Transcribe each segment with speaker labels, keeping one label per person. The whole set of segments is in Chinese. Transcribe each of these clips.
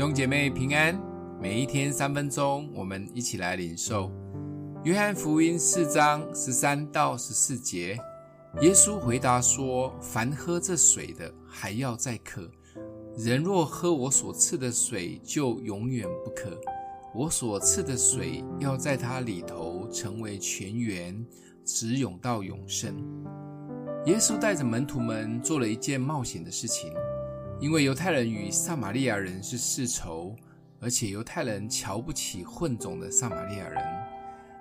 Speaker 1: 兄姐妹平安，每一天三分钟，我们一起来领受约翰福音四章十三到十四节。耶稣回答说：“凡喝这水的，还要再渴；人若喝我所赐的水，就永远不渴。我所赐的水，要在他里头成为泉源，直涌到永生。”耶稣带着门徒们做了一件冒险的事情。因为犹太人与撒玛利亚人是世仇，而且犹太人瞧不起混种的撒玛利亚人。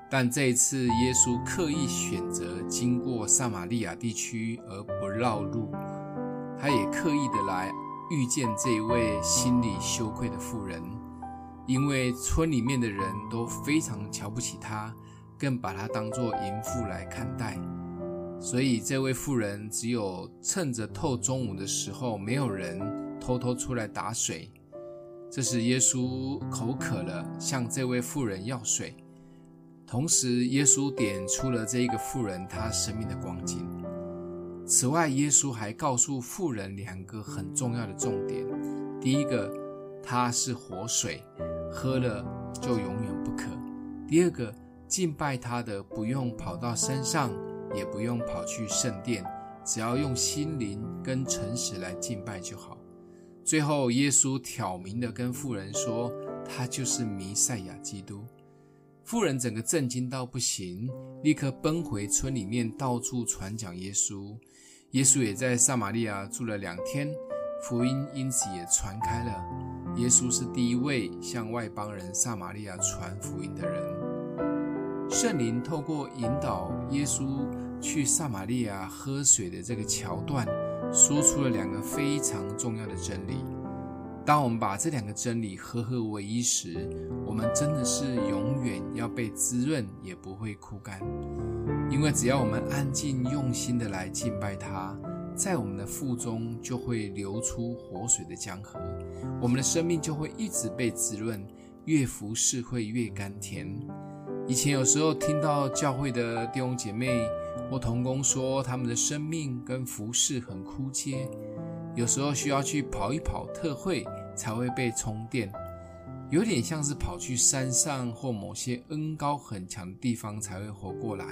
Speaker 1: 但这一次，耶稣刻意选择经过撒玛利亚地区而不绕路，他也刻意的来遇见这一位心里羞愧的妇人，因为村里面的人都非常瞧不起他，更把他当作淫妇来看待。所以，这位妇人只有趁着透中午的时候，没有人偷偷出来打水。这时，耶稣口渴了，向这位妇人要水。同时，耶稣点出了这一个妇人她生命的光景。此外，耶稣还告诉妇人两个很重要的重点：第一个，它是活水，喝了就永远不渴；第二个，敬拜他的不用跑到山上。也不用跑去圣殿，只要用心灵跟诚实来敬拜就好。最后，耶稣挑明的跟妇人说，他就是弥赛亚基督。妇人整个震惊到不行，立刻奔回村里面到处传讲耶稣。耶稣也在撒玛利亚住了两天，福音因此也传开了。耶稣是第一位向外邦人撒玛利亚传福音的人。圣灵透过引导耶稣去撒玛利亚喝水的这个桥段，说出了两个非常重要的真理。当我们把这两个真理合合为一时，我们真的是永远要被滋润，也不会枯干。因为只要我们安静用心的来敬拜他，在我们的腹中就会流出活水的江河，我们的生命就会一直被滋润，越服侍会越甘甜。以前有时候听到教会的弟兄姐妹或同工说，他们的生命跟服饰很枯竭，有时候需要去跑一跑特会才会被充电，有点像是跑去山上或某些恩高很强的地方才会活过来。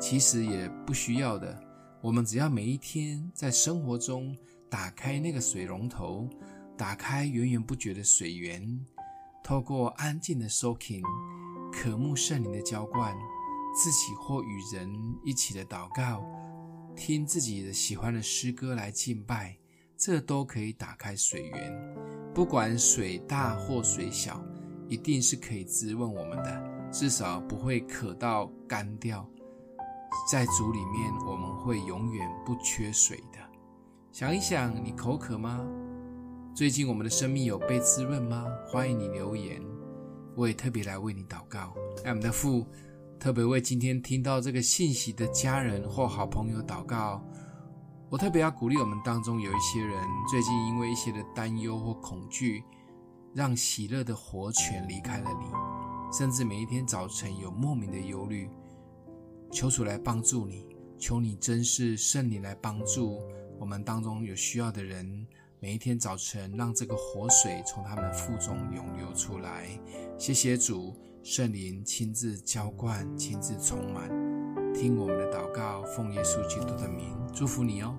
Speaker 1: 其实也不需要的，我们只要每一天在生活中打开那个水龙头，打开源源不绝的水源，透过安静的 soaking。渴慕圣灵的浇灌，自己或与人一起的祷告，听自己的喜欢的诗歌来敬拜，这都可以打开水源。不管水大或水小，一定是可以滋润我们的，至少不会渴到干掉。在主里面，我们会永远不缺水的。想一想，你口渴吗？最近我们的生命有被滋润吗？欢迎你留言。我也特别来为你祷告，爱我们的父，特别为今天听到这个信息的家人或好朋友祷告。我特别要鼓励我们当中有一些人，最近因为一些的担忧或恐惧，让喜乐的活泉离开了你，甚至每一天早晨有莫名的忧虑。求主来帮助你，求你真是圣灵来帮助我们当中有需要的人。每一天早晨，让这个活水从他们腹中涌流出来。谢谢主，圣灵亲自浇灌，亲自充满。听我们的祷告，奉耶稣基督的名，祝福你哦。